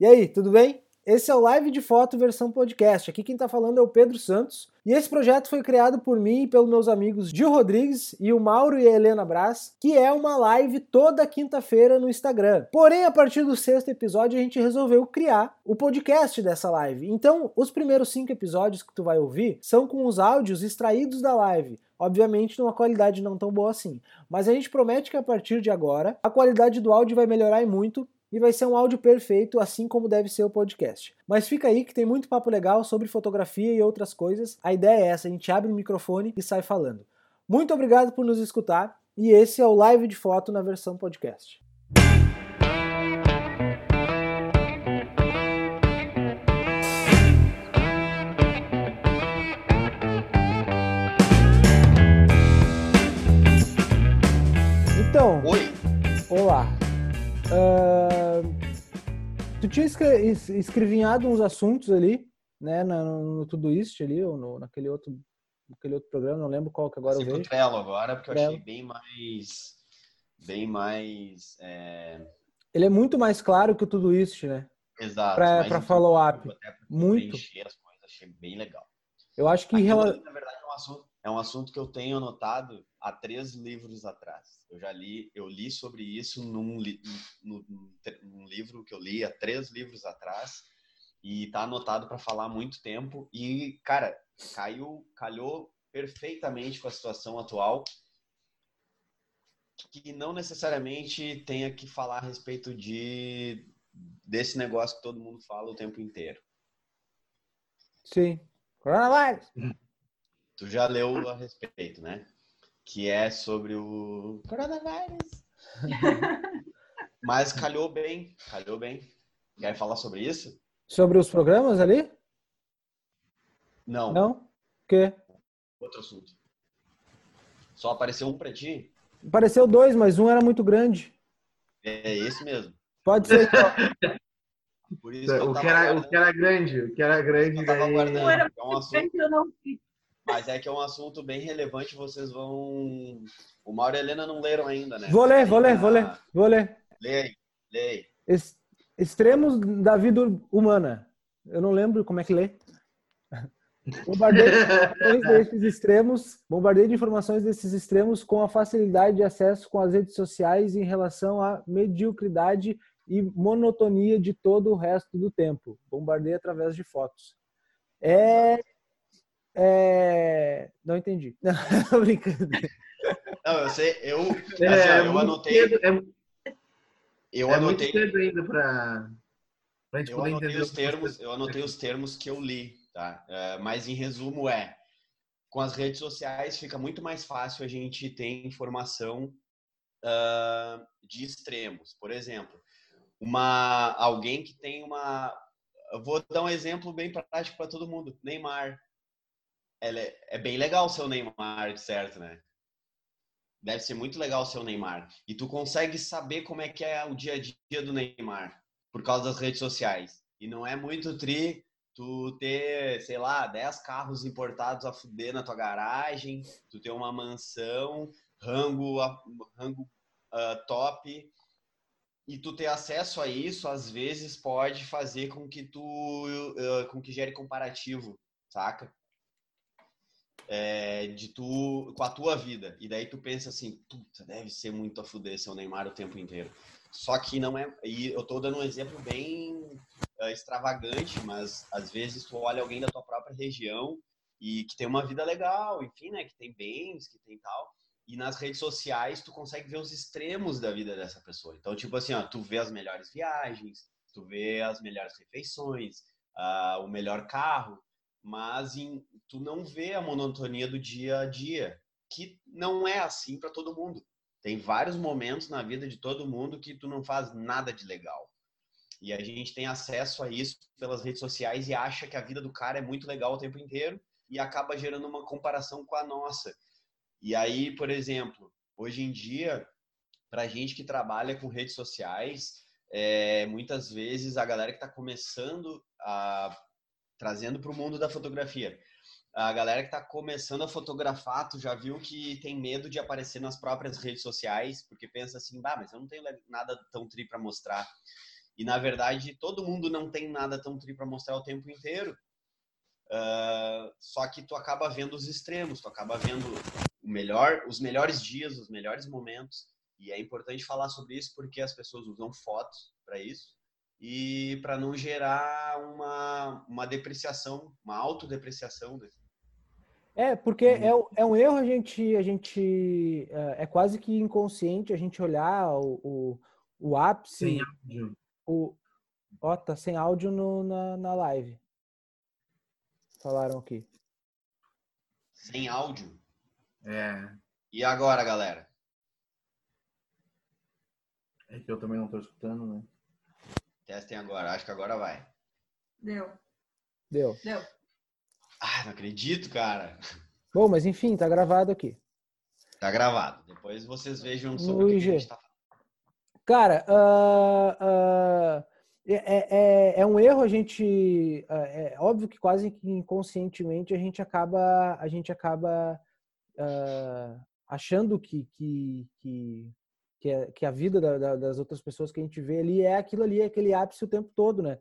E aí, tudo bem? Esse é o Live de Foto versão podcast. Aqui quem está falando é o Pedro Santos. E esse projeto foi criado por mim e pelos meus amigos Gil Rodrigues e o Mauro e a Helena Brás, que é uma live toda quinta-feira no Instagram. Porém, a partir do sexto episódio, a gente resolveu criar o podcast dessa live. Então, os primeiros cinco episódios que tu vai ouvir são com os áudios extraídos da live. Obviamente, numa qualidade não tão boa assim. Mas a gente promete que a partir de agora, a qualidade do áudio vai melhorar e muito e vai ser um áudio perfeito, assim como deve ser o podcast. Mas fica aí que tem muito papo legal sobre fotografia e outras coisas. A ideia é essa: a gente abre o microfone e sai falando. Muito obrigado por nos escutar e esse é o Live de Foto na versão podcast. Então, Oi. olá. Ah, tu tinha escre es- escrevinhado uns assuntos ali, né, no, no Todoist ali, ou no, naquele outro naquele outro programa, não lembro qual que agora eu Passei pro vejo. Trello agora, porque eu Trello. achei bem mais. Bem mais. é, Ele é muito mais claro que o Todoist, né? exato. Intuitivo, follow-up. Muito. as coisas, achei bem legal. Eu acho que... Aquilo, rela- na verdade, é um, assunto, é um assunto que eu tenho anotado há três livros atrás. Eu já li, eu li sobre isso num, li- num- num- livro que eu li há três livros atrás e tá anotado para falar há muito tempo e, cara, caiu, calhou perfeitamente com a situação atual que não necessariamente tenha que falar a respeito de desse negócio que todo mundo fala o tempo inteiro. Sim. Coronavirus! Tu já leu a respeito, né? Que é sobre o coronavírus. Mas calhou bem, calhou bem. Quer falar sobre isso? Sobre os programas ali? Não, Não? O quê? outro assunto. Só apareceu um pra ti? Apareceu dois, mas um era muito grande. É esse mesmo. Pode ser. Por isso que eu O que, era, o que era grande, o que era grande, Eu tava daí... aguardando. Não era É um assunto, que eu não vi. Mas é que é um assunto bem relevante. Vocês vão. O Mauro e a Helena não leram ainda, né? Vou ler, vou ler, vou ler, vou ler. Aí. Ex- Extremos da vida humana. Eu não lembro como é que lê. Bombardeio de informações desses extremos, bombardeio de informações desses extremos com a facilidade de acesso com as redes sociais em relação à mediocridade e monotonia de todo o resto do tempo. Bombardeio através de fotos. É. é... Não entendi. Não, tô brincando. Não, eu sei, eu, É, assim, é eu anotei, cedo, é, eu é anotei, muito cedo ainda pra, pra gente eu poder anotei os termos, eu anotei os termos que eu li, tá? É, mas em resumo é, com as redes sociais fica muito mais fácil a gente ter informação ah, de extremos. Por exemplo, uma alguém que tem uma, eu vou dar um exemplo bem prático para todo mundo, Neymar. É, é bem legal o seu Neymar, certo, né? Deve ser muito legal o seu Neymar. E tu consegue saber como é que é o dia a dia do Neymar por causa das redes sociais. E não é muito tri tu ter, sei lá, 10 carros importados a fuder na tua garagem, tu ter uma mansão, rango, rango ah, top, e tu ter acesso a isso, às vezes pode fazer com que tu, ah, com que gere comparativo, saca? É, de tu, com a tua vida. E daí tu pensa assim, puta, deve ser muito a fuder seu Neymar o tempo inteiro. Só que não é, e eu tô dando um exemplo bem ah, extravagante, mas às vezes tu olha alguém da tua própria região e que tem uma vida legal, enfim, né, que tem bens, que tem tal, e nas redes sociais tu consegue ver os extremos da vida dessa pessoa. Então, tipo assim, ó, tu vê as melhores viagens, tu vê as melhores refeições, ah, o melhor carro, mas em- tu não vê a monotonia do dia a dia, que não é assim para todo mundo. Tem vários momentos na vida de todo mundo que tu não faz nada de legal. E a gente tem acesso a isso pelas redes sociais e acha que a vida do cara é muito legal o tempo inteiro e acaba gerando uma comparação com a nossa. E aí, por exemplo, hoje em dia, para gente que trabalha com redes sociais, é, muitas vezes a galera que está começando a trazendo para o mundo da fotografia. A galera que está começando a fotografar, tu já viu que tem medo de aparecer nas próprias redes sociais, porque pensa assim, bah, mas eu não tenho nada tão tri para mostrar. E na verdade, todo mundo não tem nada tão tri para mostrar o tempo inteiro. Uh, só que tu acaba vendo os extremos, tu acaba vendo melhor, os melhores dias, os melhores momentos. E é importante falar sobre isso porque as pessoas usam fotos para isso e para não gerar uma, uma depreciação, uma autodepreciação. Né? É, porque é, é um erro a gente, a gente é, é quase que inconsciente a gente olhar o, o, o ápice. Sem áudio. O, ó, tá sem áudio no, na, na live. Falaram aqui. Sem áudio? É. E agora, galera? É que eu também não tô escutando, né? Testem agora, acho que agora vai. Deu. Deu. Deu. Ah, não acredito, cara. Bom, mas enfim, tá gravado aqui. Tá gravado. Depois vocês vejam sobre o que, a gente tá falando. Cara, uh, uh, é, é, é, um erro a gente. Uh, é óbvio que quase que inconscientemente a gente acaba, a gente acaba achando que, que, que, que, é, que a vida da, da, das outras pessoas que a gente vê ali é aquilo ali, é aquele ápice o tempo todo, né?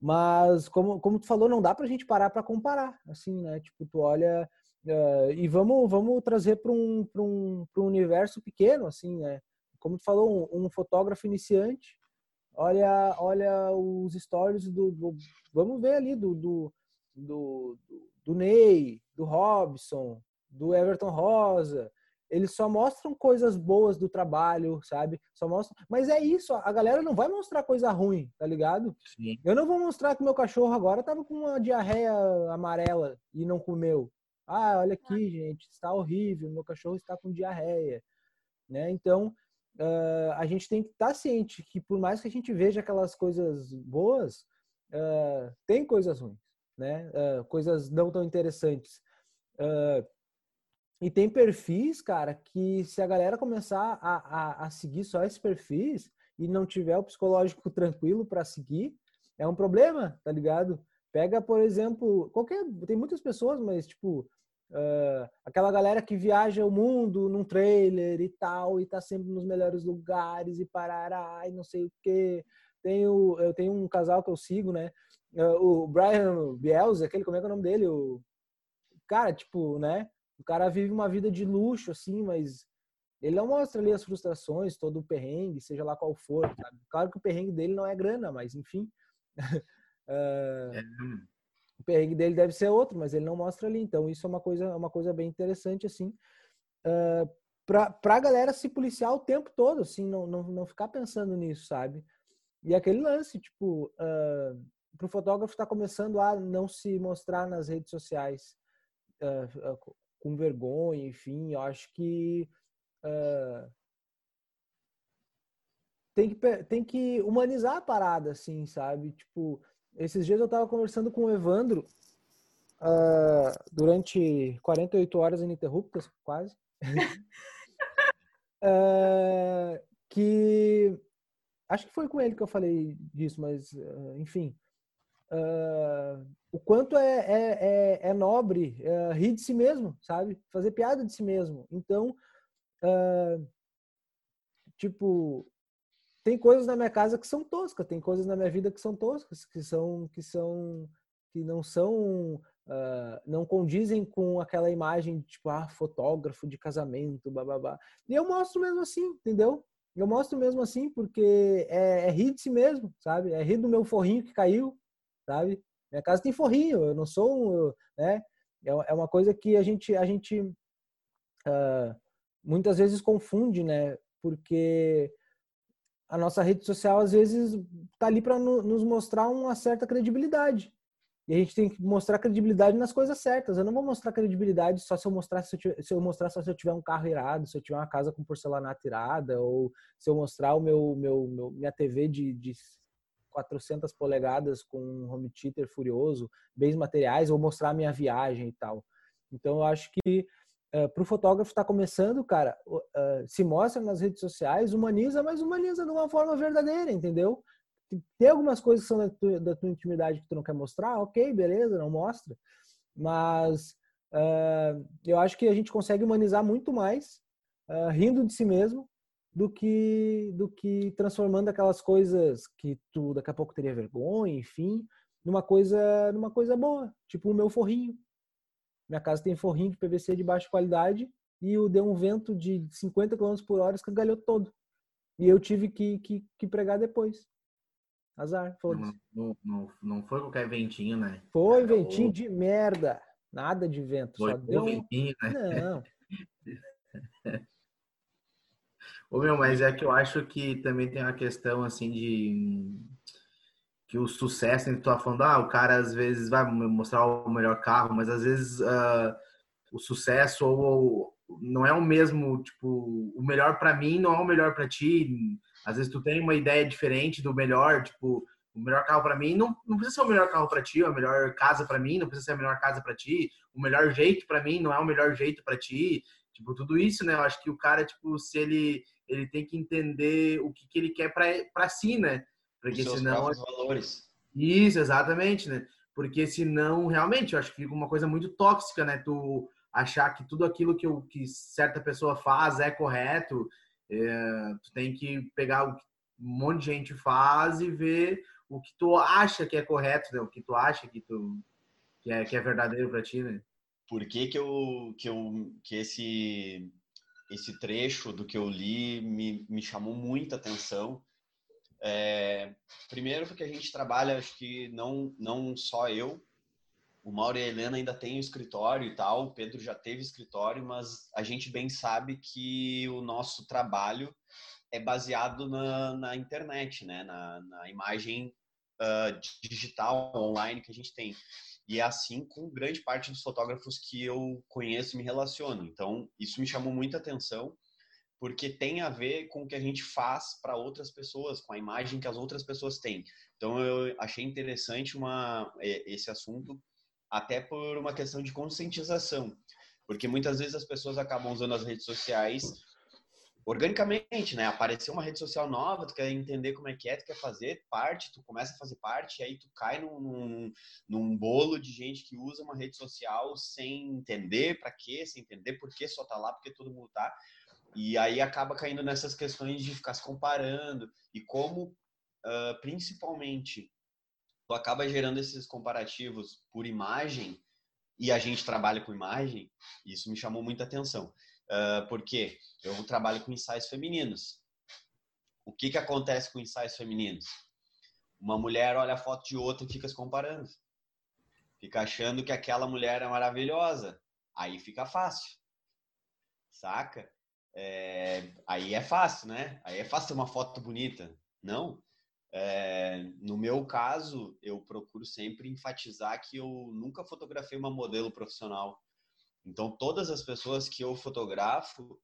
Mas, como, como tu falou, não dá pra gente parar para comparar, assim, né? Tipo, tu olha uh, e vamos, vamos trazer para um, um, um universo pequeno, assim, né? Como tu falou, um, um fotógrafo iniciante, olha, olha os stories do, do vamos ver ali do, do, do, do Ney, do Robson, do Everton Rosa, eles só mostram coisas boas do trabalho, sabe? Só mostram. Mas é isso, a galera não vai mostrar coisa ruim, tá ligado? Sim. Eu não vou mostrar que meu cachorro agora tava com uma diarreia amarela e não comeu. Ah, olha aqui, gente, está horrível, meu cachorro está com diarreia, né? Então, uh, a gente tem que estar tá ciente que por mais que a gente veja aquelas coisas boas, uh, tem coisas ruins, né? Uh, coisas não tão interessantes. Uh, e tem perfis, cara, que se a galera começar a, a, a seguir só esses perfis e não tiver o psicológico tranquilo para seguir, é um problema, tá ligado? Pega, por exemplo, qualquer. Tem muitas pessoas, mas tipo. Uh, aquela galera que viaja o mundo num trailer e tal, e tá sempre nos melhores lugares e parará e não sei o que. Tenho, eu tenho um casal que eu sigo, né? Uh, o Brian Bielsa, aquele, como é que é o nome dele? O cara, tipo, né? O cara vive uma vida de luxo, assim, mas ele não mostra ali as frustrações, todo o perrengue, seja lá qual for. Sabe? Claro que o perrengue dele não é grana, mas enfim. uh, é. O perrengue dele deve ser outro, mas ele não mostra ali. Então, isso é uma coisa, uma coisa bem interessante, assim. Uh, pra, pra galera se policiar o tempo todo, assim, não, não, não ficar pensando nisso, sabe? E aquele lance, tipo, uh, pro fotógrafo estar tá começando a não se mostrar nas redes sociais uh, com vergonha, enfim, eu acho que uh, tem que tem que humanizar a parada, assim, sabe? Tipo, esses dias eu tava conversando com o Evandro uh, durante 48 horas ininterruptas, quase. uh, que acho que foi com ele que eu falei disso, mas enfim, uh, o quanto é, é, é, é nobre uh, rir de si mesmo, sabe? Fazer piada de si mesmo. Então, uh, tipo, tem coisas na minha casa que são toscas, tem coisas na minha vida que são toscas, que são que são que não são uh, não condizem com aquela imagem tipo ah fotógrafo de casamento, babá. E eu mostro mesmo assim, entendeu? Eu mostro mesmo assim porque é, é rir de si mesmo, sabe? É rir do meu forrinho que caiu, sabe? Minha casa tem forrinho, eu não sou né? É, é uma coisa que a gente, a gente uh, muitas vezes confunde, né? Porque a nossa rede social às vezes tá ali para no, nos mostrar uma certa credibilidade. E a gente tem que mostrar credibilidade nas coisas certas. Eu não vou mostrar credibilidade só se eu mostrar se eu, tiver, se eu mostrar só se eu tiver um carro irado, se eu tiver uma casa com porcelanato irada, ou se eu mostrar o meu, meu, meu minha TV de, de 400 polegadas com um home theater furioso, bens materiais, ou mostrar minha viagem e tal. Então, eu acho que uh, para o fotógrafo estar tá começando, cara, uh, se mostra nas redes sociais, humaniza, mas humaniza de uma forma verdadeira, entendeu? Tem algumas coisas que são da tua, da tua intimidade que tu não quer mostrar, ok, beleza, não mostra. Mas uh, eu acho que a gente consegue humanizar muito mais rindo de si mesmo do que do que transformando aquelas coisas que tu daqui a pouco teria vergonha, enfim, numa coisa numa coisa boa, tipo o meu forrinho. Minha casa tem forrinho de PVC de baixa qualidade e o deu um vento de 50 km por hora escangalhou todo. E eu tive que, que, que pregar depois. Azar, foda-se. Não, não, não foi qualquer ventinho, né? Foi ventinho de merda. Nada de vento. Foi só deu... ventinho, né? Não. Ô, meu, mas é que eu acho que também tem uma questão, assim, de... Que o sucesso, né? tu tá falando, ah, o cara às vezes vai mostrar o melhor carro, mas às vezes uh, o sucesso ou, não é o mesmo, tipo, o melhor para mim não é o melhor para ti. Às vezes tu tem uma ideia diferente do melhor, tipo, o melhor carro para mim não, não precisa ser o melhor carro para ti, a melhor casa para mim não precisa ser a melhor casa para ti, o melhor jeito para mim não é o melhor jeito para ti. Tipo, tudo isso, né? Eu acho que o cara, tipo, se ele ele tem que entender o que, que ele quer para si, né? Porque Os senão valores. Isso, exatamente, né? Porque senão, realmente, eu acho que fica uma coisa muito tóxica, né? Tu achar que tudo aquilo que, eu, que certa pessoa faz é correto. É, tu tem que pegar o que um monte de gente faz e ver o que tu acha que é correto, né? o que tu acha que, tu, que, é, que é verdadeiro para ti, né? Por que, que, eu, que, eu, que esse, esse trecho do que eu li me, me chamou muita atenção? É, primeiro porque a gente trabalha, acho que não, não só eu, o Mauro e a Helena ainda têm escritório e tal, o Pedro já teve escritório, mas a gente bem sabe que o nosso trabalho é baseado na, na internet, né? na, na imagem uh, digital, online que a gente tem. E é assim com grande parte dos fotógrafos que eu conheço e me relaciono. Então, isso me chamou muita atenção, porque tem a ver com o que a gente faz para outras pessoas, com a imagem que as outras pessoas têm. Então, eu achei interessante uma, esse assunto até por uma questão de conscientização, porque muitas vezes as pessoas acabam usando as redes sociais organicamente, né? Apareceu uma rede social nova, tu quer entender como é que é, tu quer fazer parte, tu começa a fazer parte, e aí tu cai num, num, num bolo de gente que usa uma rede social sem entender para quê, sem entender por que só tá lá, porque todo mundo tá. E aí acaba caindo nessas questões de ficar se comparando e como, uh, principalmente, tu acaba gerando esses comparativos por imagem e a gente trabalha com imagem, isso me chamou muita atenção. Uh, porque eu trabalho com ensaios femininos. O que, que acontece com ensaios femininos? Uma mulher olha a foto de outra e fica se comparando. Fica achando que aquela mulher é maravilhosa. Aí fica fácil. Saca? É... Aí é fácil, né? Aí é fácil ter uma foto bonita. Não. É, no meu caso, eu procuro sempre enfatizar que eu nunca fotografei uma modelo profissional. Então, todas as pessoas que eu fotografo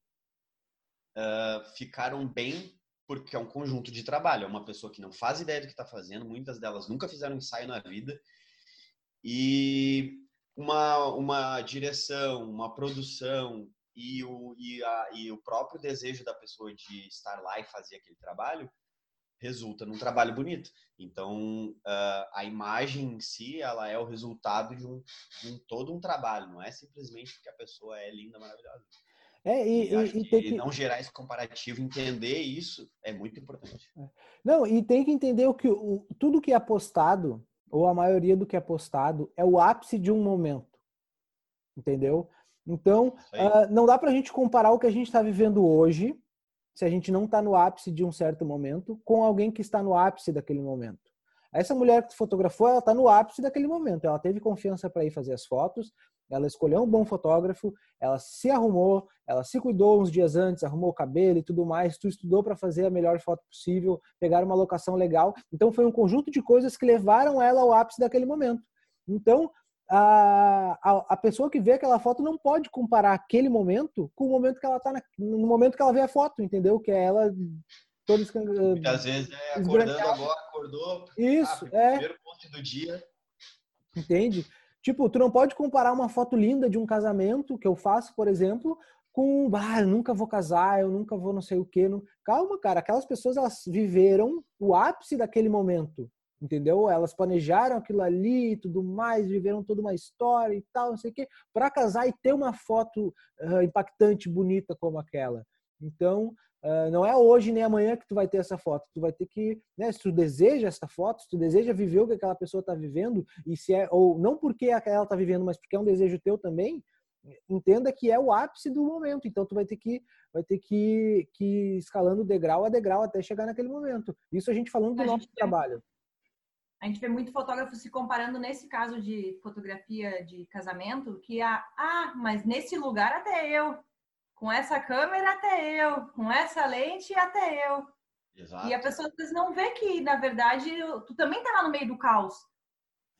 uh, ficaram bem porque é um conjunto de trabalho. É uma pessoa que não faz ideia do que está fazendo, muitas delas nunca fizeram ensaio na vida. E uma, uma direção, uma produção e o, e, a, e o próprio desejo da pessoa de estar lá e fazer aquele trabalho resulta num trabalho bonito. Então, uh, a imagem em si, ela é o resultado de um, de um, todo um trabalho, não é simplesmente porque a pessoa é linda, maravilhosa. É, e, e, e que não gerar esse comparativo, entender isso é muito importante. É. Não, e tem que entender o que o, tudo que é postado, ou a maioria do que é postado, é o ápice de um momento. Entendeu? Então, uh, não dá pra gente comparar o que a gente está vivendo hoje se a gente não está no ápice de um certo momento com alguém que está no ápice daquele momento. Essa mulher que fotografou, ela está no ápice daquele momento. Ela teve confiança para ir fazer as fotos, ela escolheu um bom fotógrafo, ela se arrumou, ela se cuidou uns dias antes, arrumou o cabelo e tudo mais, tu estudou para fazer a melhor foto possível, pegar uma locação legal. Então foi um conjunto de coisas que levaram ela ao ápice daquele momento. Então, a, a, a, pessoa que vê aquela foto não pode comparar aquele momento com o momento que ela está no momento que ela vê a foto, entendeu? Que é ela toda Muitas vezes é acordando agora, acordou. Isso, ah, é. Primeiro ponto do dia. Entende? Tipo, tu não pode comparar uma foto linda de um casamento que eu faço, por exemplo, com, ah, eu nunca vou casar, eu nunca vou não sei o quê. Não... Calma, cara, aquelas pessoas elas viveram o ápice daquele momento entendeu? Elas planejaram aquilo ali e tudo mais, viveram toda uma história e tal, não sei o quê, para casar e ter uma foto uh, impactante, bonita como aquela. Então, Uh, não é hoje nem amanhã que tu vai ter essa foto. Tu vai ter que, né, se tu deseja essa foto, se tu deseja viver o que aquela pessoa está vivendo, e se é, ou não porque ela está vivendo, mas porque é um desejo teu também, entenda que é o ápice do momento. Então tu vai ter que, vai ter que, que ir escalando degrau a degrau até chegar naquele momento. Isso a gente falando do a nosso trabalho. A gente vê muito fotógrafo se comparando nesse caso de fotografia de casamento, que a, ah, mas nesse lugar até eu com essa câmera até eu, com essa lente até eu. Exato. E a pessoa às vezes não vê que, na verdade, tu também tá lá no meio do caos,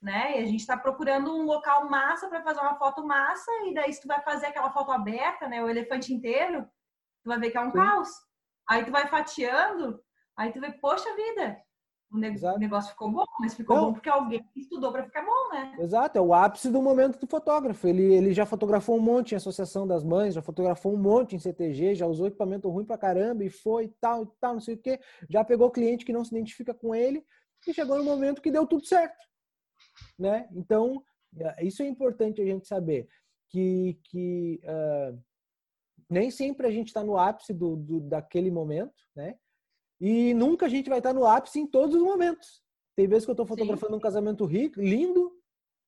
né? E a gente está procurando um local massa para fazer uma foto massa, e daí se tu vai fazer aquela foto aberta, né, o elefante inteiro, tu vai ver que é um Sim. caos. Aí tu vai fatiando, aí tu vê, poxa vida, o negócio ficou bom, mas ficou Não. bom porque alguém estudou para ficar bom, né? Exato, é o ápice do momento do fotógrafo. Ele, ele já fotografou um monte em Associação das Mães, já fotografou um monte em CTG, já usou equipamento ruim pra caramba e foi tal e tal, não sei o quê. Já pegou cliente que não se identifica com ele e chegou no momento que deu tudo certo, né? Então, é, isso é importante a gente saber que, que uh, nem sempre a gente está no ápice do, do, daquele momento, né? E nunca a gente vai estar no ápice em todos os momentos. Tem vezes que eu estou fotografando Sim. um casamento rico, lindo,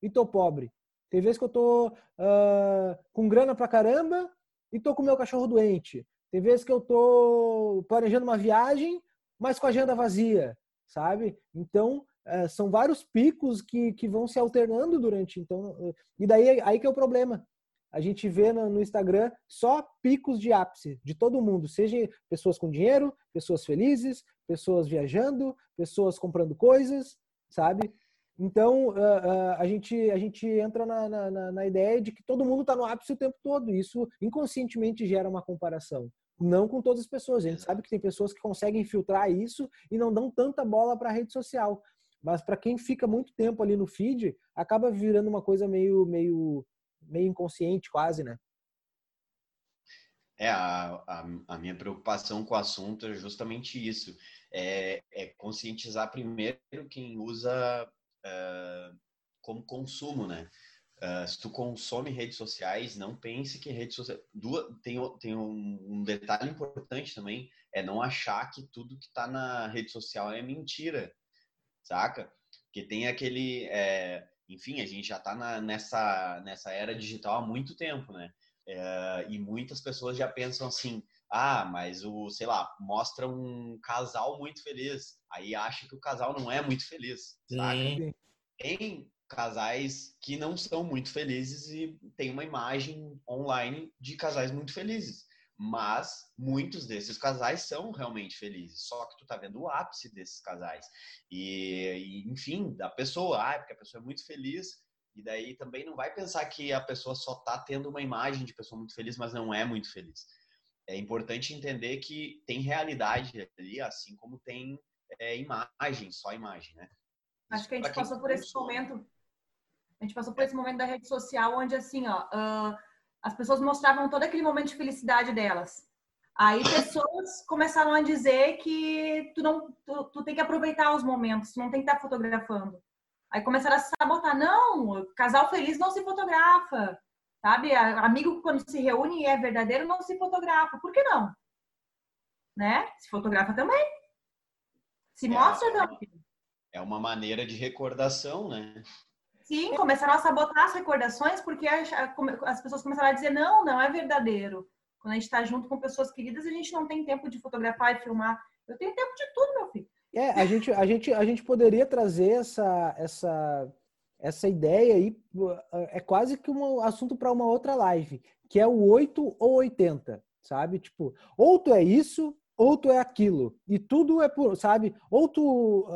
e tô pobre. Tem vezes que eu tô uh, com grana pra caramba e tô com meu cachorro doente. Tem vezes que eu tô planejando uma viagem, mas com a agenda vazia, sabe? Então, uh, são vários picos que, que vão se alternando durante. Então, uh, e daí aí que é o problema a gente vê no, Instagram só picos de ápice de todo mundo, seja pessoas com dinheiro, pessoas felizes, pessoas viajando, pessoas comprando coisas, sabe? Então uh, uh, a, gente, a gente entra na, na, na ideia de que todo mundo está no ápice o tempo todo. Isso inconscientemente gera uma comparação. Não com todas as pessoas. A gente sabe que tem pessoas que conseguem filtrar isso e não dão tanta bola para a rede social. Mas para quem fica muito tempo ali no feed, acaba virando uma coisa meio, meio meio inconsciente quase, né? É, a, a, a, minha preocupação com o assunto é justamente isso. É, é conscientizar primeiro quem usa uh, como consumo, né? Uh, se tu consome redes sociais, não pense que redes sociais... Tem, tem um, detalhe importante também, é não achar que tudo que está na rede social é mentira, saca? Porque tem aquele... É, enfim, a gente já está nessa, nessa era digital há muito tempo, né? É, e muitas pessoas já pensam assim, ah, mas o, sei lá, mostra um casal muito feliz, aí acha que o casal não é muito feliz, sabe? Tem casais que não são muito felizes e tem uma imagem online de casais muito felizes mas muitos desses casais são realmente felizes. Só que tu tá vendo o ápice desses casais. E, e, enfim, da pessoa, ah, porque a pessoa é muito feliz, e daí também não vai pensar que a pessoa só tá tendo uma imagem de pessoa muito feliz, mas não é muito feliz. É importante entender que tem realidade ali, assim como tem é, imagem, só imagem, né? Acho que a gente passou por esse momento. A gente passou por esse momento da rede social onde assim, ó. Uh as pessoas mostravam todo aquele momento de felicidade delas. Aí pessoas começaram a dizer que tu não, tu, tu, tem que aproveitar os momentos, tu não tem que estar fotografando. Aí começaram a sabotar, não, casal feliz não se fotografa, sabe? Amigo quando se reúne e é verdadeiro não se fotografa. Por que não? Né? Se fotografa também. Se é, mostra também. É uma maneira de recordação, né? Sim, começaram a sabotar as recordações porque as, as pessoas começaram a dizer: não, não é verdadeiro. Quando a gente está junto com pessoas queridas, a gente não tem tempo de fotografar e filmar. Eu tenho tempo de tudo, meu filho. É, a gente, a gente, a gente poderia trazer essa, essa, essa ideia aí, é quase que um assunto para uma outra live, que é o 8 ou 80, sabe? Tipo, ou tu é isso, ou tu é aquilo. E tudo é por, sabe? Ou tu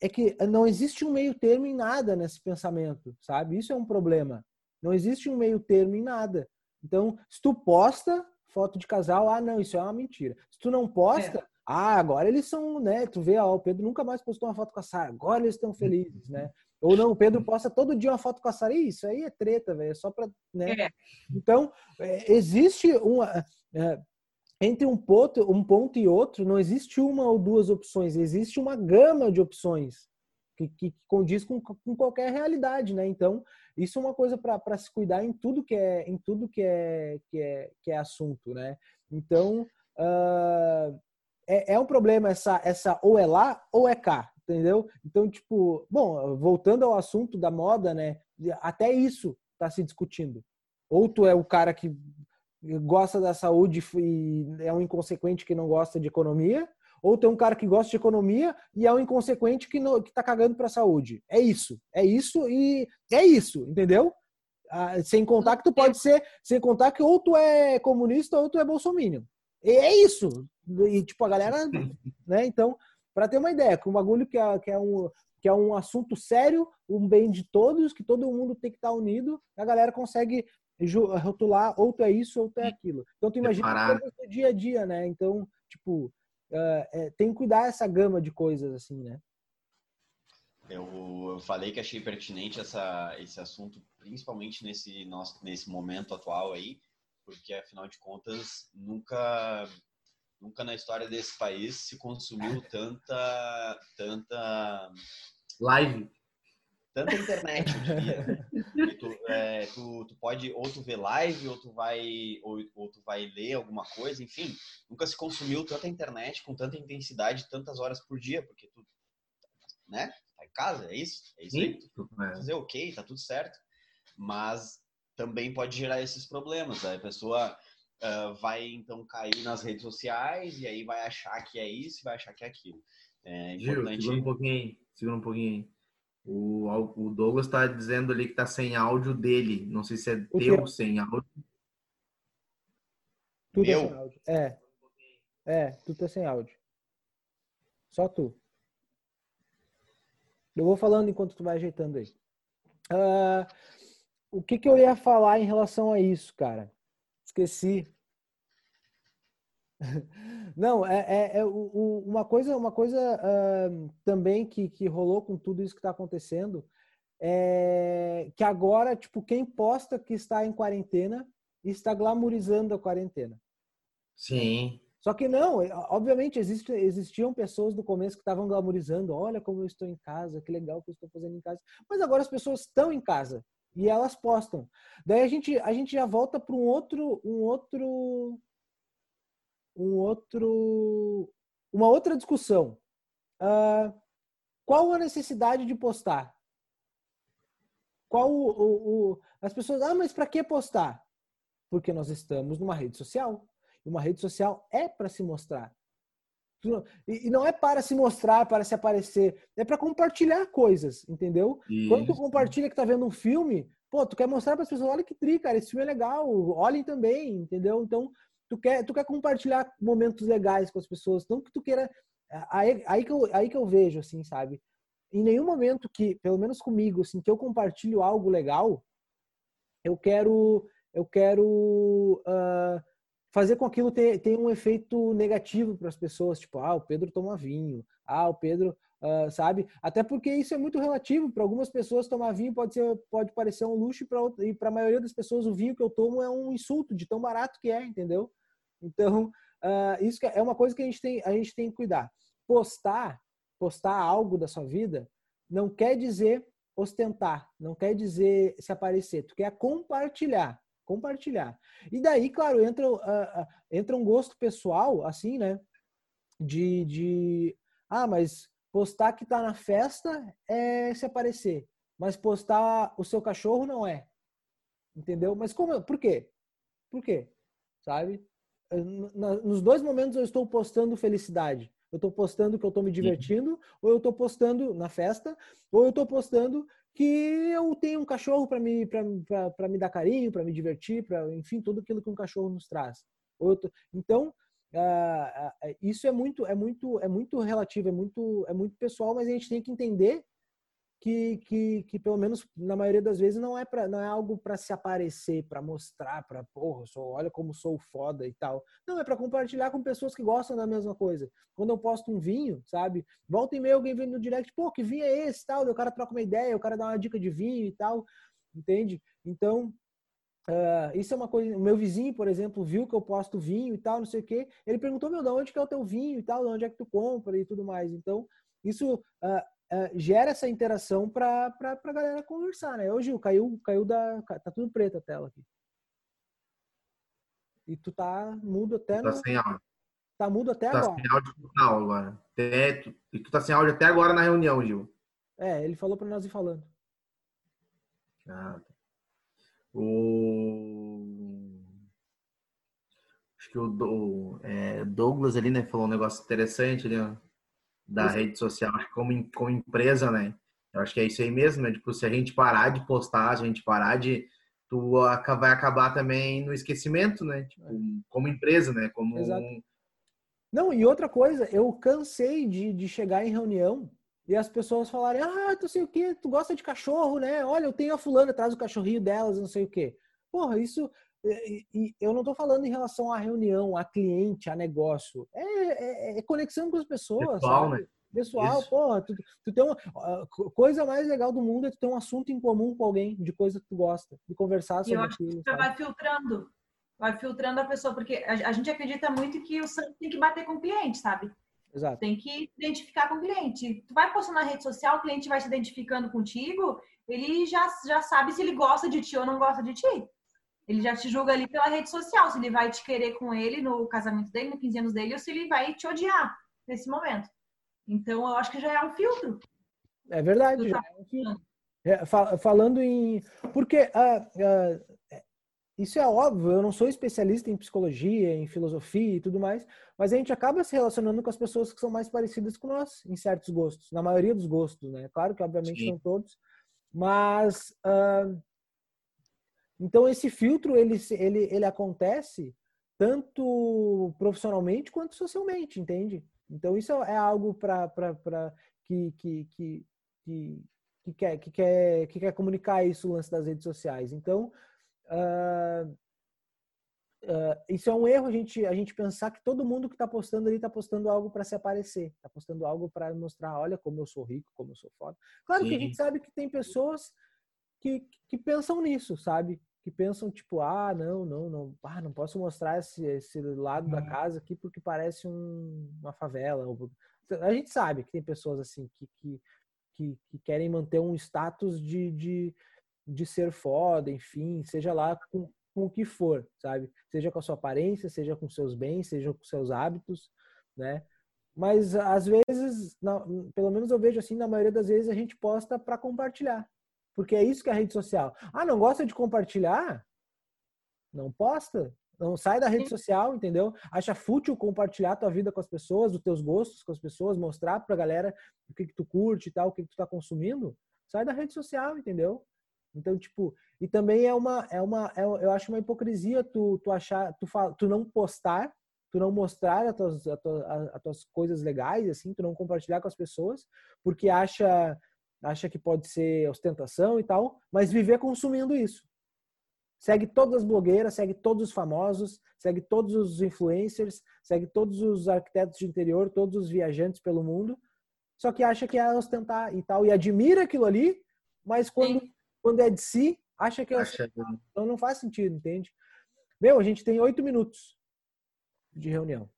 é, é que não existe um meio termo em nada nesse pensamento, sabe? Isso é um problema. Não existe um meio termo em nada. Então, se tu posta foto de casal, ah, não, isso é uma mentira. Se tu não posta, é. ah, agora eles são, né? Tu vê, ó, o Pedro nunca mais postou uma foto com a Sara, agora eles estão felizes, né? Ou não, o Pedro posta todo dia uma foto com a Sara, isso aí é treta, velho, é só pra, né? É. Então, é, existe uma... Entre um ponto, um ponto e outro, não existe uma ou duas opções, existe uma gama de opções que, que condiz com, com, qualquer realidade, né? Então, isso é uma coisa para se cuidar em tudo que é em tudo que é, que é que é assunto, né? Então, uh, é, é um problema essa, essa ou é lá ou é cá, entendeu? Então, tipo, bom, voltando ao assunto da moda, né? Até isso está se discutindo. Ou tu é o cara que gosta da saúde e é um inconsequente que não gosta de economia, ou tem um cara que gosta de economia e é um inconsequente que, não, que tá cagando pra saúde. É isso. É isso e é isso, entendeu? Ah, sem contar que tu pode ser, sem contar que ou tu é comunista ou tu é bolsominion. E é isso. E tipo, a galera, né? Então, para ter uma ideia, que um bagulho que é, que é um que é um assunto sério, um bem de todos, que todo mundo tem que estar tá unido, a galera consegue rotular ou tu é isso ou tu é aquilo. Então tu imagina o dia a dia, né? Então, tipo, uh, é, tem que cuidar essa gama de coisas, assim, né? Eu, eu falei que achei pertinente essa, esse assunto, principalmente nesse, nosso, nesse momento atual aí, porque afinal de contas nunca nunca na história desse país se consumiu tanta tanta live tanta internet eu diria. tu, é, tu, tu, pode ou tu vê live ou tu vai ou, ou, tu vai ler alguma coisa enfim nunca se consumiu tanta internet com tanta intensidade tantas horas por dia porque tu né tá em casa é isso é isso aí tu, é. fazer ok tá tudo certo mas também pode gerar esses problemas a pessoa uh, vai então cair nas redes sociais e aí vai achar que é isso vai achar que é aquilo é importante... Gil, segura um pouquinho aí segura um pouquinho aí o, o Douglas está dizendo ali que está sem áudio dele. Não sei se é o teu sem áudio. Tudo é sem áudio. É. É, tu tá sem áudio. Só tu. Eu vou falando enquanto tu vai ajeitando aí. Uh, o que, que eu ia falar em relação a isso, cara? Esqueci. Não, é, é, é uma coisa, uma coisa uh, também que, que rolou com tudo isso que está acontecendo é que agora, tipo, quem posta que está em quarentena está glamorizando a quarentena. Sim. Só que não, é, obviamente existe, existiam pessoas no começo que estavam glamorizando, olha como eu estou em casa, que legal que eu estou fazendo em casa. Mas agora as pessoas estão em casa e elas postam. Daí a gente, a gente já volta para um outro, um outro um outro, uma outra discussão. Uh, qual a necessidade de postar? Qual o, o, o as pessoas, ah, mas para que postar? Porque nós estamos numa rede social. E uma rede social é para se mostrar. E não é para se mostrar, para se aparecer, é para compartilhar coisas, entendeu? Isso. Quando tu compartilha que tá vendo um filme, pô, tu quer mostrar para as pessoas, olha que tri, cara, esse filme é legal, olhem também, entendeu? Então, tu quer, tu quer compartilhar momentos legais com as pessoas, não que tu queira. Aí, aí, que eu, aí que eu vejo, assim, sabe? Em nenhum momento que, pelo menos comigo, assim, que eu compartilho algo legal, eu quero, eu quero uh, fazer com aquilo tenha, tenha um efeito negativo para as pessoas, tipo, ah, o Pedro toma vinho, ah, o Pedro, uh, sabe? Até porque isso é muito relativo. Para algumas pessoas, tomar vinho pode, ser, pode parecer um luxo e para a maioria das pessoas, o vinho que eu tomo é um insulto de tão barato que é, entendeu? Então, uh, isso é uma coisa que a gente, tem, a gente tem que cuidar. Postar, postar algo da sua vida, não quer dizer ostentar, não quer dizer se aparecer, tu quer compartilhar, compartilhar. E daí, claro, entra, uh, entra um gosto pessoal, assim, né? De, de, ah, mas postar que tá na festa é se aparecer, mas postar o seu cachorro não é. Entendeu? Mas como, por quê? Por quê? Sabe? nos dois momentos eu estou postando felicidade. Eu estou postando que eu estou me divertindo, uhum. ou eu estou postando na festa, ou eu estou postando que eu tenho um cachorro para me, para me dar carinho, para me divertir, para enfim, tudo aquilo que um cachorro nos traz. Tô... Então, uh, isso é muito, é muito, é muito relativo, é muito, é muito pessoal, mas a gente tem que entender que, que, que pelo menos na maioria das vezes não é para não é algo para se aparecer, para mostrar, para porra, sou, olha como sou foda e tal. Não, é para compartilhar com pessoas que gostam da mesma coisa. Quando eu posto um vinho, sabe? Volta e meia alguém vem no direct, pô, que vinho é esse, tal, o cara troca uma ideia, o cara dá uma dica de vinho e tal, entende? Então, Uh, isso é uma coisa. O meu vizinho, por exemplo, viu que eu posto vinho e tal, não sei o quê. Ele perguntou, meu, de onde que é o teu vinho e tal, de onde é que tu compra e tudo mais. Então, isso uh, uh, gera essa interação para a galera conversar, né? Ô Gil, caiu, caiu da. Tá tudo preto a tela aqui. E tu tá mudo até tá no... sem áudio. Tá mudo até tá agora. sem áudio total agora. Até, tu, e tu tá sem áudio até agora na reunião, Gil. É, ele falou pra nós ir falando. Ah, tá. O... Acho que o, Do- é, Douglas ali, né, falou um negócio interessante ali, da rede social, acho que como, como empresa, né? Eu acho que é isso aí mesmo, né? Tipo, se a gente parar de postar, se a gente parar de. Tu vai acabar também no esquecimento, né? Tipo, como empresa, né? Como Exato. Não, e outra coisa, eu cansei de, de chegar em reunião e as pessoas falarem, ah, tu sei o quê, tu gosta de cachorro, né? Olha, eu tenho a fulana, traz o cachorrinho delas, não sei o quê. Porra, isso. E, e eu não tô falando em relação à reunião, a cliente, a negócio. É, é- é conexão com as pessoas. Pessoal, sabe? né? Pessoal, Isso. porra, tu, tu tem uma. coisa mais legal do mundo é tu ter um assunto em comum com alguém, de coisa que tu gosta, de conversar E eu sobre acho que aquilo. sabe? vai filtrando. Vai filtrando a pessoa, porque a, a gente acredita muito que o santo tem que bater com o cliente, sabe? Exato. Tem que identificar com o cliente. Tu vai postar na rede social, o cliente vai se identificando contigo, ele já, já sabe se ele gosta de ti ou não gosta de ti. Ele já te julga ali pela rede social, se ele vai te querer com ele no casamento dele, no 15 anos dele, ou se ele vai te odiar nesse momento. Então, eu acho que já é um filtro. É verdade. Tu já tá é um filtro. É, fa- falando em. Porque ah, é, isso é óbvio, eu não sou especialista em psicologia, em filosofia e tudo mais, mas a gente acaba se relacionando com as pessoas que são mais parecidas com nós, em certos gostos, na maioria dos gostos, né? Claro que, obviamente, Sim. não todos, mas. ah, então, esse filtro, ele, ele, ele acontece tanto profissionalmente quanto socialmente, entende? Então, isso é algo para que, que, que, que, que, quer, que, quer, que quer comunicar isso, o lance das redes sociais. Então, ah, isso é um erro a gente, a gente pensar que todo mundo que está postando ali está postando algo para se aparecer, está postando algo para mostrar, olha como eu sou rico, como eu sou foda. Claro que a Sim. gente sabe que tem pessoas que, que pensam nisso, sabe? Que pensam, tipo, ah, não, não, não, ah, não posso mostrar esse, esse lado da casa aqui porque parece um- uma favela. A gente sabe que tem pessoas assim que, que, que, que querem manter um status de, de, de ser foda, enfim, seja lá com, com o que for, sabe? Seja com a sua aparência, seja com seus bens, seja com seus hábitos, né? Mas às vezes, na- pelo menos eu vejo assim, na maioria das vezes a gente posta para compartilhar. Porque é isso que é a rede social. Ah, não gosta de compartilhar? Não posta. Não sai da rede social, entendeu? Acha fútil compartilhar tua vida com as pessoas, os teus gostos com as pessoas, mostrar pra galera o que, que tu curte e tal, o que, que tu tá consumindo. Sai da rede social, entendeu? Então, tipo, e também é uma, é uma, é, eu acho uma hipocrisia tu, tu achar, tu, fa- tu não postar, tu não mostrar as tuas, tuas coisas legais, assim, tu não compartilhar com as pessoas, porque acha, acha que pode ser ostentação e tal, mas viver consumindo isso. Segue todas as blogueiras, segue todos os famosos, segue todos os influencers, segue todos os arquitetos de interior, todos os viajantes pelo mundo, só que acha que é ostentar e tal, e admira aquilo ali, mas quando, quando é de si, acha que é Acha- então não faz sentido, entende? Meu, a gente tem oito minutos de reunião.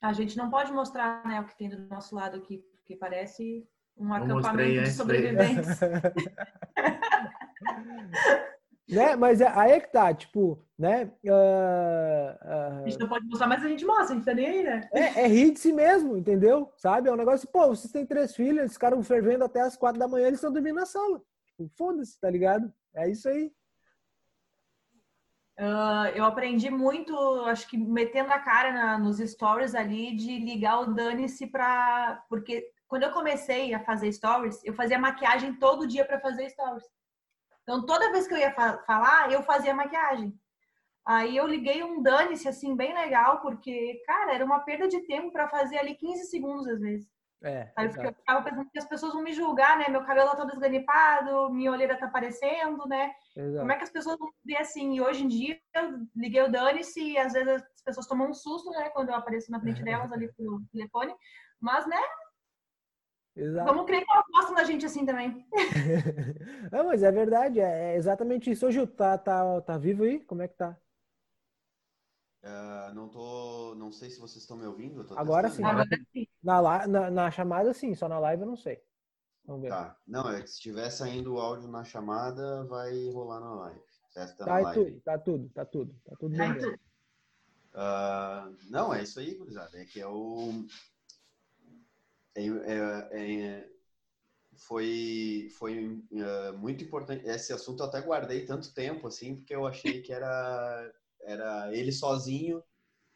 A gente não pode mostrar né, o que tem do nosso lado aqui, porque parece um Eu mostrei acampamento de sobreviventes. né? Mas é- aí é que tá, tipo, né? ah, ah, A gente não pode mostrar, mas a gente mostra, a gente tá nem aí, né? é, é rir de si mesmo, entendeu? Sabe? É um negócio, pô, vocês têm três filhos, eles ficaram fervendo até as quatro da manhã, eles estão dormindo na sala. Tipo, foda-se, tá ligado? É isso aí. Ah, eu aprendi muito, acho que metendo a cara na- nos stories ali, de ligar o dane-se pra. Porque quando eu comecei a fazer stories, eu fazia maquiagem todo dia pra fazer stories. Então, toda vez que eu ia fa- falar, eu fazia maquiagem. Aí eu liguei um dane-se, assim, bem legal, porque, cara, era uma perda de tempo pra fazer ali 15 segundos às vezes. É, Sabe? Porque eu ficava pensando que as pessoas vão me julgar, né? Meu cabelo tá todo esganipado, minha olheira tá aparecendo, né? exato. Como é que as pessoas vão ver assim? E hoje em dia, eu liguei o dane-se e às vezes as pessoas tomam um susto, né? Quando eu apareço na frente delas ali pelo telefone. Mas, né? Exato. Vamos crer que elas gostam da gente assim também. Não, mas é verdade, é é exatamente isso. Ô, Gil, tá, tá, tá vivo aí? Como é que tá? Ah, não tô, não sei se vocês estão me ouvindo. Agora sim. Agora sim. Na, na, na chamada, sim, só na live eu não sei. Vamos ver. Tá. Não, é que se estiver saindo o áudio na chamada, vai rolar na live. Testa Tá, na e live. tudo, tá tudo, tá tudo, tá tudo Tá tudo. Uh, não, é isso aí, gurizada. É que é o. É, é, é, foi foi uh, muito importante. Esse assunto eu até guardei tanto tempo, assim, porque eu achei que era, era ele sozinho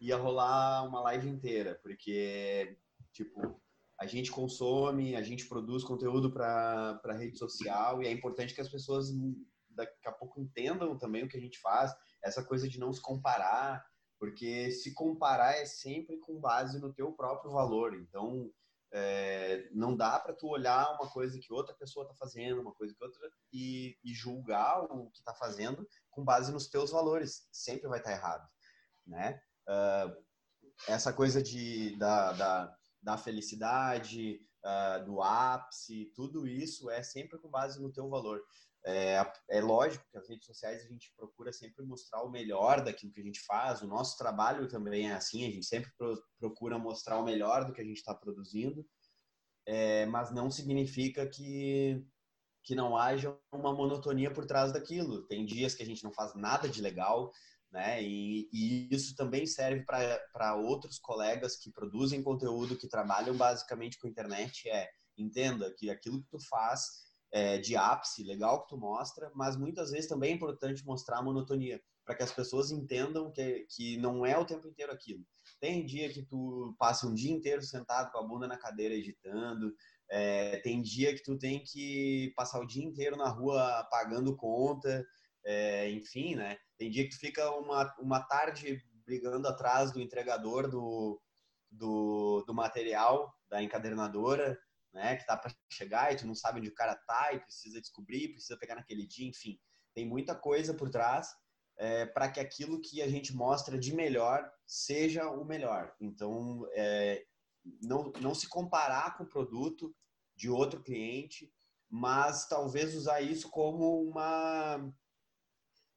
ia rolar uma live inteira, porque, tipo, a gente consome, a gente produz conteúdo para rede social e é importante que as pessoas daqui a pouco entendam também o que a gente faz, essa coisa de não se comparar, porque se comparar é sempre com base no teu próprio valor. Então, é, não dá para tu olhar uma coisa que outra pessoa está fazendo, uma coisa que outra e, e julgar o que está fazendo com base nos teus valores. Sempre vai estar tá errado, né? Uh, essa coisa de da, da, da felicidade, uh, do ápice, tudo isso é sempre com base no teu valor. É, é lógico que as redes sociais a gente procura sempre mostrar o melhor daquilo que a gente faz. O nosso trabalho também é assim, a gente sempre pro, procura mostrar o melhor do que a gente está produzindo, é, mas não significa que, que não haja uma monotonia por trás daquilo. Tem dias que a gente não faz nada de legal, né? E, e isso também serve para outros colegas que produzem conteúdo, que trabalham basicamente com internet. É entenda que aquilo que tu faz é, de ápice, legal que tu mostra, mas muitas vezes também é importante mostrar a monotonia, para que as pessoas entendam que, que não é o tempo inteiro aquilo. Tem dia que tu passa um dia inteiro sentado com a bunda na cadeira editando, é, tem dia que tu tem que passar o dia inteiro na rua pagando conta, é, enfim, né? Tem dia que tu fica uma, uma tarde brigando atrás do entregador do, do, do material da encadernadora, né? Que tá para chegar e tu não sabe onde o cara tá e precisa descobrir, precisa pegar naquele dia, enfim. Tem muita coisa por trás é, para que aquilo que a gente mostra de melhor seja o melhor. Então, é, não, não se comparar com o produto de outro cliente, mas talvez usar isso como uma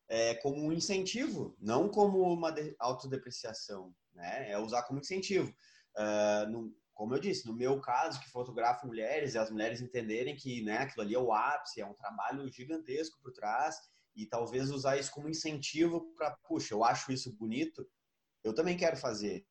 é, como um incentivo, não como uma autodepreciação, né? É usar como incentivo. Uh, como eu disse, no meu caso, que fotografo mulheres, e as mulheres entenderem que né, aquilo ali é o ápice, é um trabalho gigantesco por trás, e talvez usar isso como incentivo para, puxa, eu acho isso bonito, eu também quero fazer.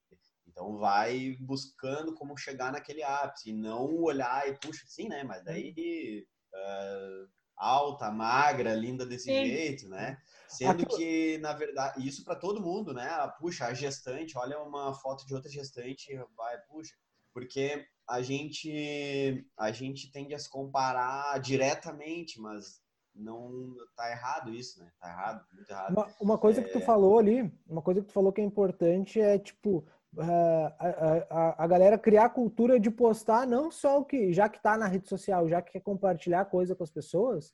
Então vai buscando como chegar naquele ápice, e não olhar e, puxa, sim, né? Mas daí uh, alta, magra, linda desse sim. jeito, né? Sendo que, na verdade, isso para todo mundo, né? Puxa, a gestante, olha uma foto de outra gestante, vai, puxa, porque a gente a gente tende a se comparar diretamente, mas não tá errado isso, né? Tá errado, muito errado. Uma, uma coisa é... que tu é. falou ali, uma coisa que tu falou que é importante é tipo a, a, a galera criar a cultura de postar não só o que já que tá na rede social, já que quer compartilhar coisa com as pessoas,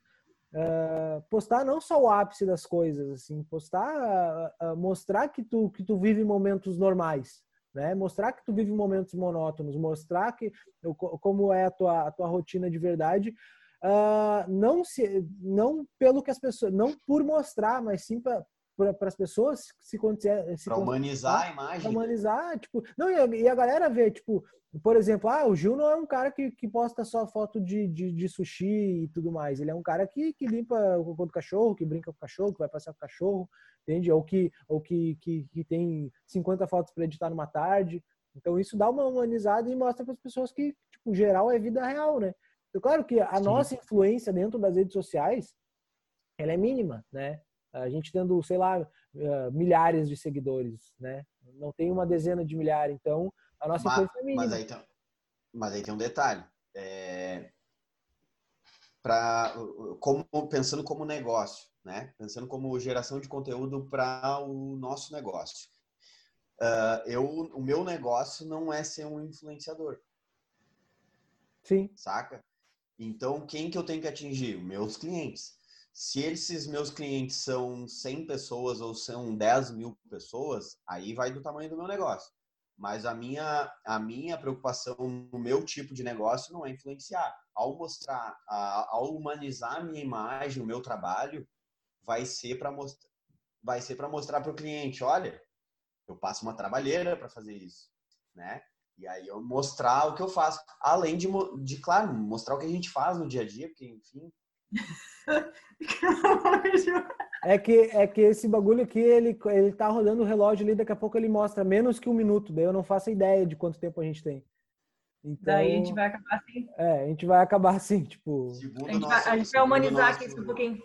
uh, postar não só o ápice das coisas, assim, postar, uh, mostrar que tu que tu vive momentos normais, né? Mostrar que tu vive momentos monótonos, mostrar que como é a tua, a tua rotina de verdade, uh, não se, não pelo que as pessoas, não por mostrar, mas sim para para as pessoas se se pra humanizar a imagem humanizar tipo não e a, e a, galera vê tipo por exemplo ah o Gil não é um cara que, que posta só foto de, de, de sushi e tudo mais ele é um cara que, que limpa o cocô do cachorro que brinca com o cachorro que vai passear com o cachorro entende ou que ou que, que, que tem 50 fotos para editar numa tarde então isso dá uma humanizada e mostra para as pessoas que tipo geral é vida real né então, claro que a Sim. nossa influência dentro das redes sociais ela é mínima né a gente tendo, sei lá, uh, milhares de seguidores, né? Não tem uma dezena de milhares, então a nossa mas, influência é mínima. Mas aí tem, mas aí tem um detalhe. É, pra, como, pensando como negócio, né? Pensando como geração de conteúdo para o nosso negócio. Uh, eu, o meu negócio não é ser um influenciador. Sim. Saca? Então, quem que eu tenho que atingir? Meus clientes se esses meus clientes são 100 pessoas ou são 10 mil pessoas, aí vai do tamanho do meu negócio. Mas a minha, a minha preocupação no meu tipo de negócio não é influenciar. Ao mostrar, ao humanizar a minha imagem, o meu trabalho, vai ser para mostrar vai ser para mostrar para o cliente, olha, eu passo uma trabalheira para fazer isso, né? E aí eu mostrar o que eu faço, além de, de claro, mostrar o que a gente faz no dia a dia, porque enfim, É que, é que esse bagulho aqui, ele, ele tá rodando o relógio ali, daqui a pouco ele mostra menos que um minuto, daí eu não faço ideia de quanto tempo a gente tem. Então, daí a gente vai acabar assim. É, a gente vai acabar assim, tipo. a gente, vai, a gente vai humanizar aqui um pouquinho.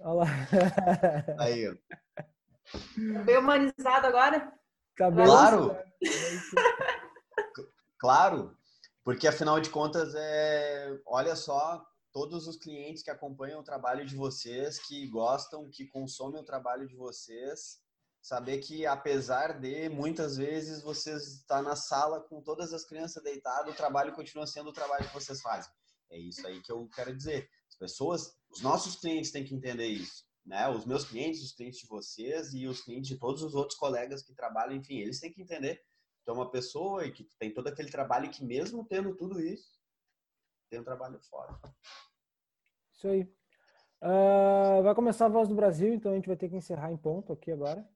Olha lá. Aí, ó. Tá bem humanizado agora? Tá bem claro! claro! Porque afinal de contas, é... olha só todos os clientes que acompanham o trabalho de vocês, que gostam, que consomem o trabalho de vocês, saber que apesar de muitas vezes vocês estar na sala com todas as crianças deitadas, o trabalho continua sendo o trabalho que vocês fazem. É isso aí que eu quero dizer. As pessoas, os nossos clientes têm que entender isso, né? Os meus clientes, os clientes de vocês e os clientes de todos os outros colegas que trabalham, enfim, eles têm que entender que é uma pessoa e que tem todo aquele trabalho que mesmo tendo tudo isso, tem um trabalho fora. Isso aí. Uh, vai começar a Voz do Brasil, então a gente vai ter que encerrar em ponto aqui agora.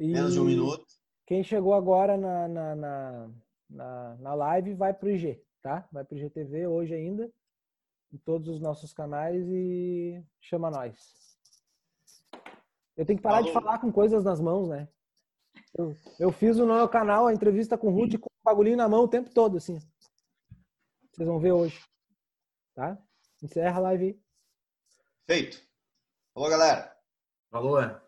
E Menos de um minuto. Quem chegou agora na, na, na, na, na live vai para o IG, tá? Vai para o IGTV hoje ainda, em todos os nossos canais e chama nós. Eu tenho que parar Falou. de falar com coisas nas mãos, né? Eu, eu fiz no meu canal a entrevista com o Ruth com o bagulhinho na mão o tempo todo, assim. Vocês vão ver hoje. Tá? Encerra a live. Feito. Falou, galera. Falou.